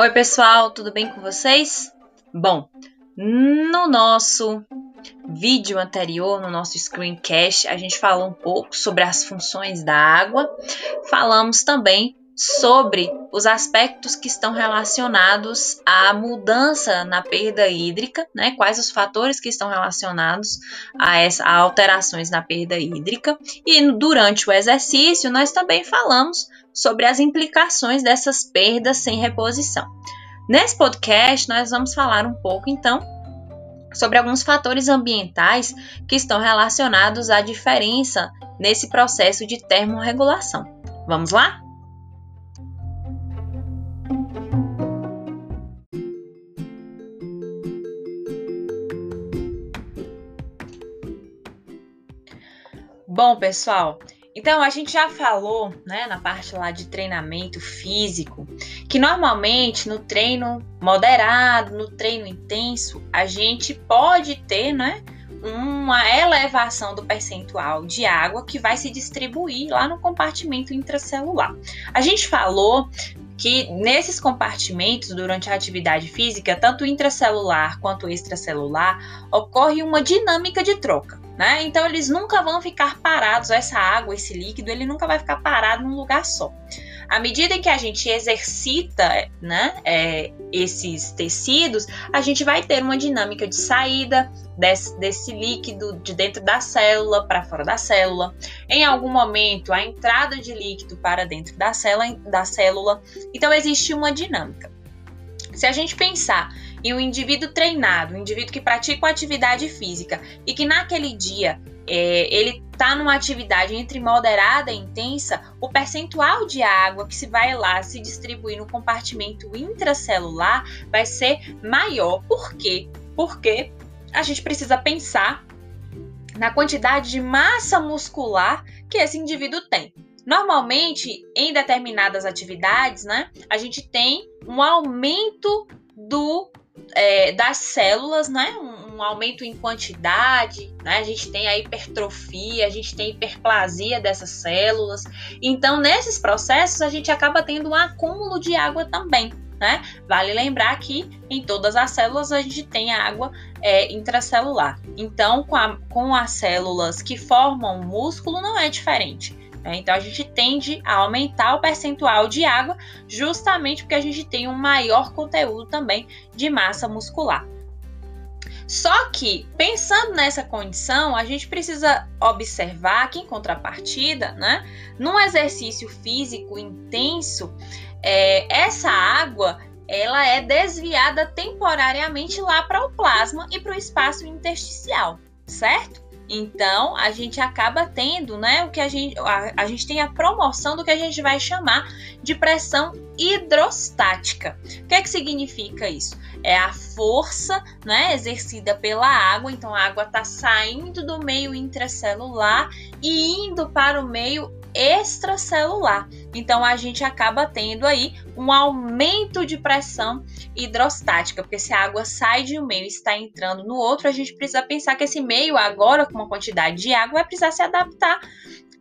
Oi, pessoal, tudo bem com vocês? Bom, no nosso vídeo anterior, no nosso screencast, a gente falou um pouco sobre as funções da água. Falamos também sobre os aspectos que estão relacionados à mudança na perda hídrica, né? Quais os fatores que estão relacionados a, essa, a alterações na perda hídrica. E durante o exercício, nós também falamos sobre as implicações dessas perdas sem reposição. Nesse podcast, nós vamos falar um pouco, então, sobre alguns fatores ambientais que estão relacionados à diferença nesse processo de termorregulação. Vamos lá? Bom, pessoal, então a gente já falou, né, na parte lá de treinamento físico, que normalmente no treino moderado, no treino intenso, a gente pode ter, né, uma elevação do percentual de água que vai se distribuir lá no compartimento intracelular. A gente falou que nesses compartimentos, durante a atividade física, tanto intracelular quanto extracelular, ocorre uma dinâmica de troca. Né? Então eles nunca vão ficar parados, essa água, esse líquido, ele nunca vai ficar parado num lugar só. À medida que a gente exercita né, é, esses tecidos, a gente vai ter uma dinâmica de saída desse, desse líquido de dentro da célula para fora da célula. Em algum momento, a entrada de líquido para dentro da célula, da célula. Então, existe uma dinâmica. Se a gente pensar em um indivíduo treinado, um indivíduo que pratica uma atividade física e que naquele dia é, ele está numa atividade entre moderada e intensa, o percentual de água que se vai lá se distribuir no compartimento intracelular vai ser maior. Por quê? Porque a gente precisa pensar na quantidade de massa muscular que esse indivíduo tem. Normalmente, em determinadas atividades, né, a gente tem um aumento do é, das células, né? Um, um, aumento em quantidade, né? A gente tem a hipertrofia, a gente tem hiperplasia dessas células. Então, nesses processos, a gente acaba tendo um acúmulo de água também. Né? Vale lembrar que em todas as células a gente tem água é, intracelular. Então, com, a, com as células que formam o músculo, não é diferente. Né? Então a gente tende a aumentar o percentual de água justamente porque a gente tem um maior conteúdo também de massa muscular. Só que, pensando nessa condição, a gente precisa observar que, em contrapartida, né, num exercício físico intenso, é, essa água ela é desviada temporariamente lá para o plasma e para o espaço intersticial, certo? Então, a gente acaba tendo, né, o que a gente a, a, gente tem a promoção do que a gente vai chamar de pressão hidrostática. O que é que significa isso? É a força, né, exercida pela água. Então, a água está saindo do meio intracelular e indo para o meio extracelular. Então a gente acaba tendo aí um aumento de pressão hidrostática, porque se a água sai de um meio e está entrando no outro, a gente precisa pensar que esse meio agora com uma quantidade de água vai precisar se adaptar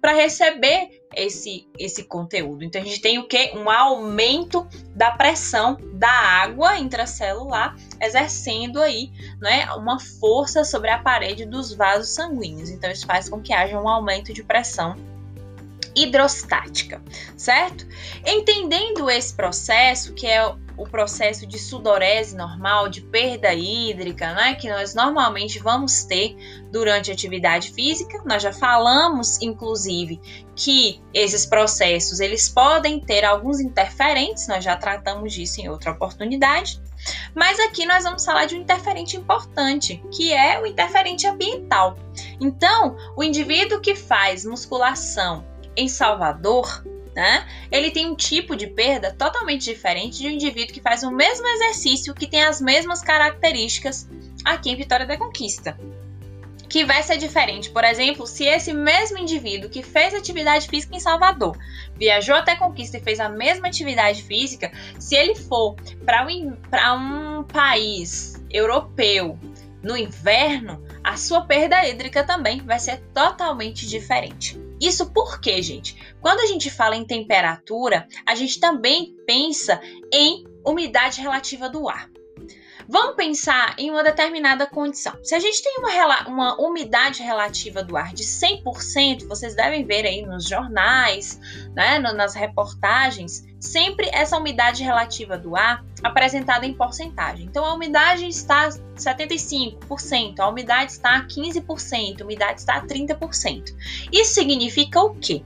para receber esse, esse conteúdo. Então a gente tem o que? Um aumento da pressão da água intracelular, exercendo aí né, uma força sobre a parede dos vasos sanguíneos. Então isso faz com que haja um aumento de pressão hidrostática, certo? Entendendo esse processo, que é o processo de sudorese normal, de perda hídrica, né, que nós normalmente vamos ter durante a atividade física. Nós já falamos, inclusive, que esses processos eles podem ter alguns interferentes. Nós já tratamos disso em outra oportunidade. Mas aqui nós vamos falar de um interferente importante, que é o interferente ambiental. Então, o indivíduo que faz musculação em Salvador, né, ele tem um tipo de perda totalmente diferente de um indivíduo que faz o mesmo exercício, que tem as mesmas características aqui em Vitória da Conquista. Que vai ser diferente, por exemplo, se esse mesmo indivíduo que fez atividade física em Salvador viajou até Conquista e fez a mesma atividade física, se ele for para um, um país europeu no inverno, a sua perda hídrica também vai ser totalmente diferente. Isso porque, gente, quando a gente fala em temperatura, a gente também pensa em umidade relativa do ar. Vamos pensar em uma determinada condição. Se a gente tem uma, uma umidade relativa do ar de 100%, vocês devem ver aí nos jornais, né, nas reportagens, sempre essa umidade relativa do ar apresentada em porcentagem. Então, a umidade está 75%, a umidade está 15%, a umidade está 30%. Isso significa o quê?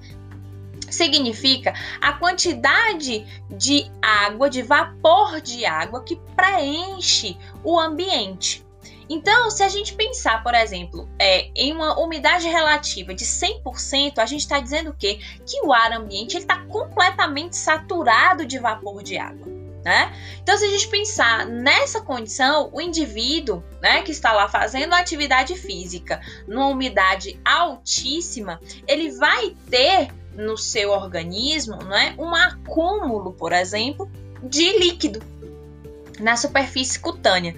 Significa a quantidade de água, de vapor de água que preenche o ambiente. Então, se a gente pensar, por exemplo, é, em uma umidade relativa de 100%, a gente está dizendo o quê? Que o ar ambiente está completamente saturado de vapor de água. Né? Então, se a gente pensar nessa condição, o indivíduo né, que está lá fazendo atividade física numa umidade altíssima, ele vai ter no seu organismo não é, um acúmulo, por exemplo, de líquido na superfície cutânea.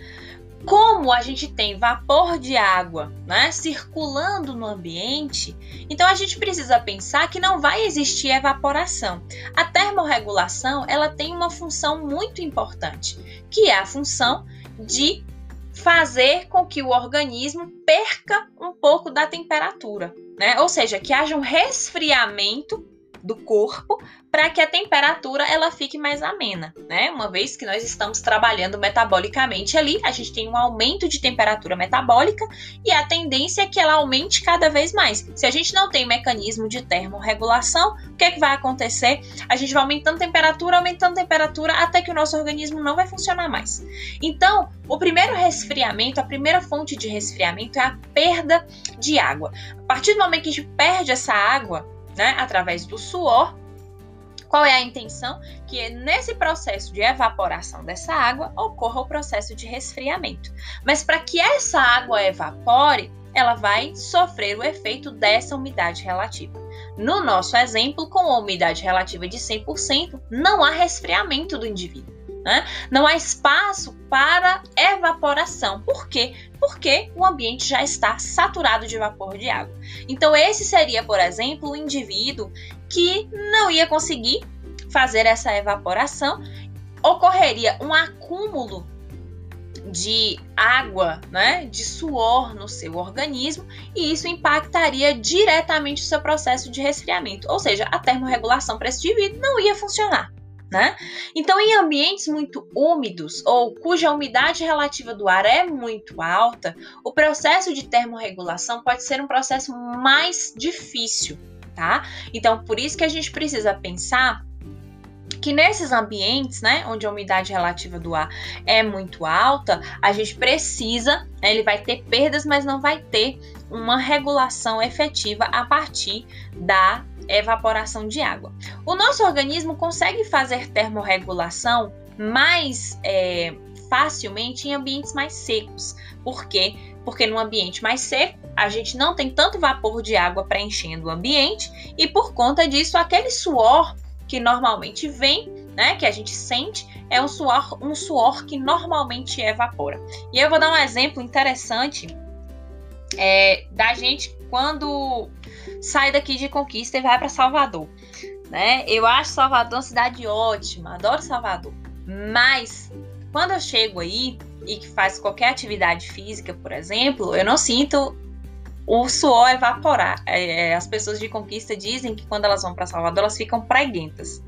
Como a gente tem vapor de água né, circulando no ambiente, então a gente precisa pensar que não vai existir evaporação. A termorregulação ela tem uma função muito importante, que é a função de fazer com que o organismo perca um pouco da temperatura né? Ou seja, que haja um resfriamento do corpo para que a temperatura ela fique mais amena, né? Uma vez que nós estamos trabalhando metabolicamente ali, a gente tem um aumento de temperatura metabólica e a tendência é que ela aumente cada vez mais. Se a gente não tem mecanismo de termorregulação, o que, é que vai acontecer? A gente vai aumentando temperatura, aumentando temperatura até que o nosso organismo não vai funcionar mais. Então, o primeiro resfriamento, a primeira fonte de resfriamento é a perda de água. A partir do momento que a gente perde essa água, né, através do suor. Qual é a intenção? Que nesse processo de evaporação dessa água ocorra o processo de resfriamento. Mas para que essa água evapore, ela vai sofrer o efeito dessa umidade relativa. No nosso exemplo, com a umidade relativa de 100%, não há resfriamento do indivíduo. Né? Não há espaço para evaporação. Por quê? Porque o ambiente já está saturado de vapor de água. Então, esse seria, por exemplo, o indivíduo que não ia conseguir fazer essa evaporação, ocorreria um acúmulo de água, né, de suor no seu organismo, e isso impactaria diretamente o seu processo de resfriamento. Ou seja, a termorregulação para esse indivíduo não ia funcionar né? Então, em ambientes muito úmidos ou cuja umidade relativa do ar é muito alta, o processo de termorregulação pode ser um processo mais difícil, tá? Então, por isso que a gente precisa pensar que nesses ambientes, né, onde a umidade relativa do ar é muito alta, a gente precisa, né, ele vai ter perdas, mas não vai ter uma regulação efetiva a partir da evaporação de água. O nosso organismo consegue fazer termorregulação mais é, facilmente em ambientes mais secos. Por quê? Porque no ambiente mais seco, a gente não tem tanto vapor de água preenchendo o ambiente e por conta disso, aquele suor que normalmente vem, né, que a gente sente, é um suor, um suor que normalmente evapora. E eu vou dar um exemplo interessante é, da gente quando sai daqui de Conquista e vai para Salvador. Né? Eu acho Salvador uma cidade ótima, adoro Salvador. Mas quando eu chego aí e que faz qualquer atividade física, por exemplo, eu não sinto o suor evaporar. É, é as pessoas de Conquista dizem que quando elas vão para Salvador elas ficam preguentas.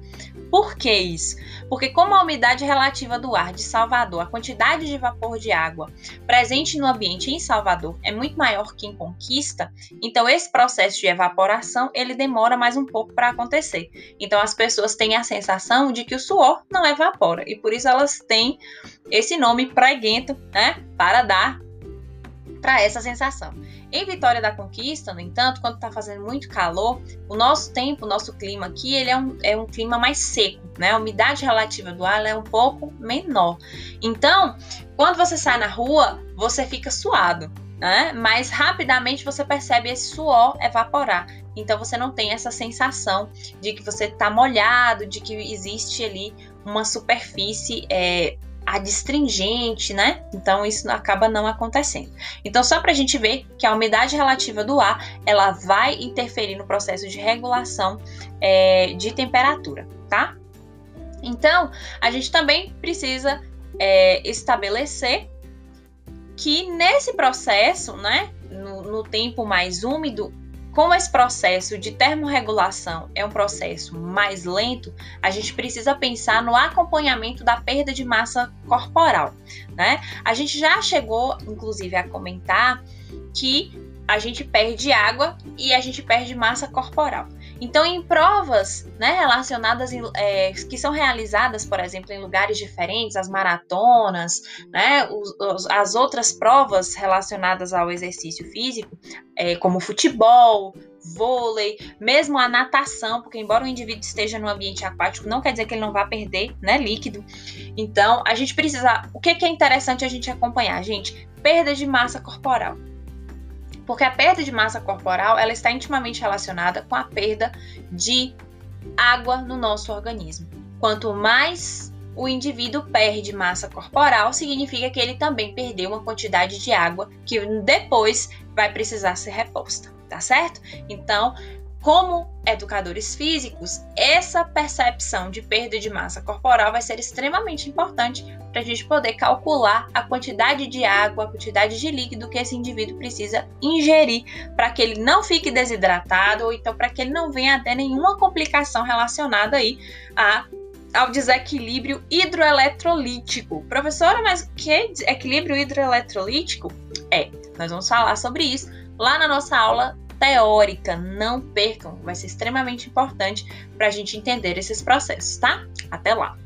Por que isso? Porque como a umidade relativa do ar de Salvador, a quantidade de vapor de água presente no ambiente em Salvador é muito maior que em Conquista, então esse processo de evaporação ele demora mais um pouco para acontecer. Então as pessoas têm a sensação de que o suor não evapora e por isso elas têm esse nome preguento, né, para dar para essa sensação. Em Vitória da Conquista, no entanto, quando está fazendo muito calor, o nosso tempo, o nosso clima aqui, ele é um, é um clima mais seco, né? A umidade relativa do ar é um pouco menor. Então, quando você sai na rua, você fica suado, né? Mas rapidamente você percebe esse suor evaporar. Então você não tem essa sensação de que você está molhado, de que existe ali uma superfície é, adstringente, né? Então isso acaba não acontecendo. Então só para a gente ver que a umidade relativa do ar ela vai interferir no processo de regulação é, de temperatura, tá? Então, a gente também precisa é, estabelecer que nesse processo, né, no, no tempo mais úmido, como esse processo de termorregulação é um processo mais lento, a gente precisa pensar no acompanhamento da perda de massa corporal, né? A gente já chegou, inclusive, a comentar que a gente perde água e a gente perde massa corporal. Então, em provas né, relacionadas, em, é, que são realizadas, por exemplo, em lugares diferentes, as maratonas, né, os, os, as outras provas relacionadas ao exercício físico, é, como futebol, vôlei, mesmo a natação, porque embora o indivíduo esteja no ambiente aquático, não quer dizer que ele não vá perder né, líquido. Então, a gente precisa. O que, que é interessante a gente acompanhar, gente? Perda de massa corporal porque a perda de massa corporal ela está intimamente relacionada com a perda de água no nosso organismo. Quanto mais o indivíduo perde massa corporal, significa que ele também perdeu uma quantidade de água que depois vai precisar ser reposta, tá certo? Então, como educadores físicos, essa percepção de perda de massa corporal vai ser extremamente importante para a gente poder calcular a quantidade de água, a quantidade de líquido que esse indivíduo precisa ingerir para que ele não fique desidratado ou então para que ele não venha a ter nenhuma complicação relacionada aí a ao desequilíbrio hidroeletrolítico. Professora, mas o que é equilíbrio hidroeletrolítico? É, nós vamos falar sobre isso lá na nossa aula teórica. Não percam, vai ser extremamente importante para a gente entender esses processos, tá? Até lá!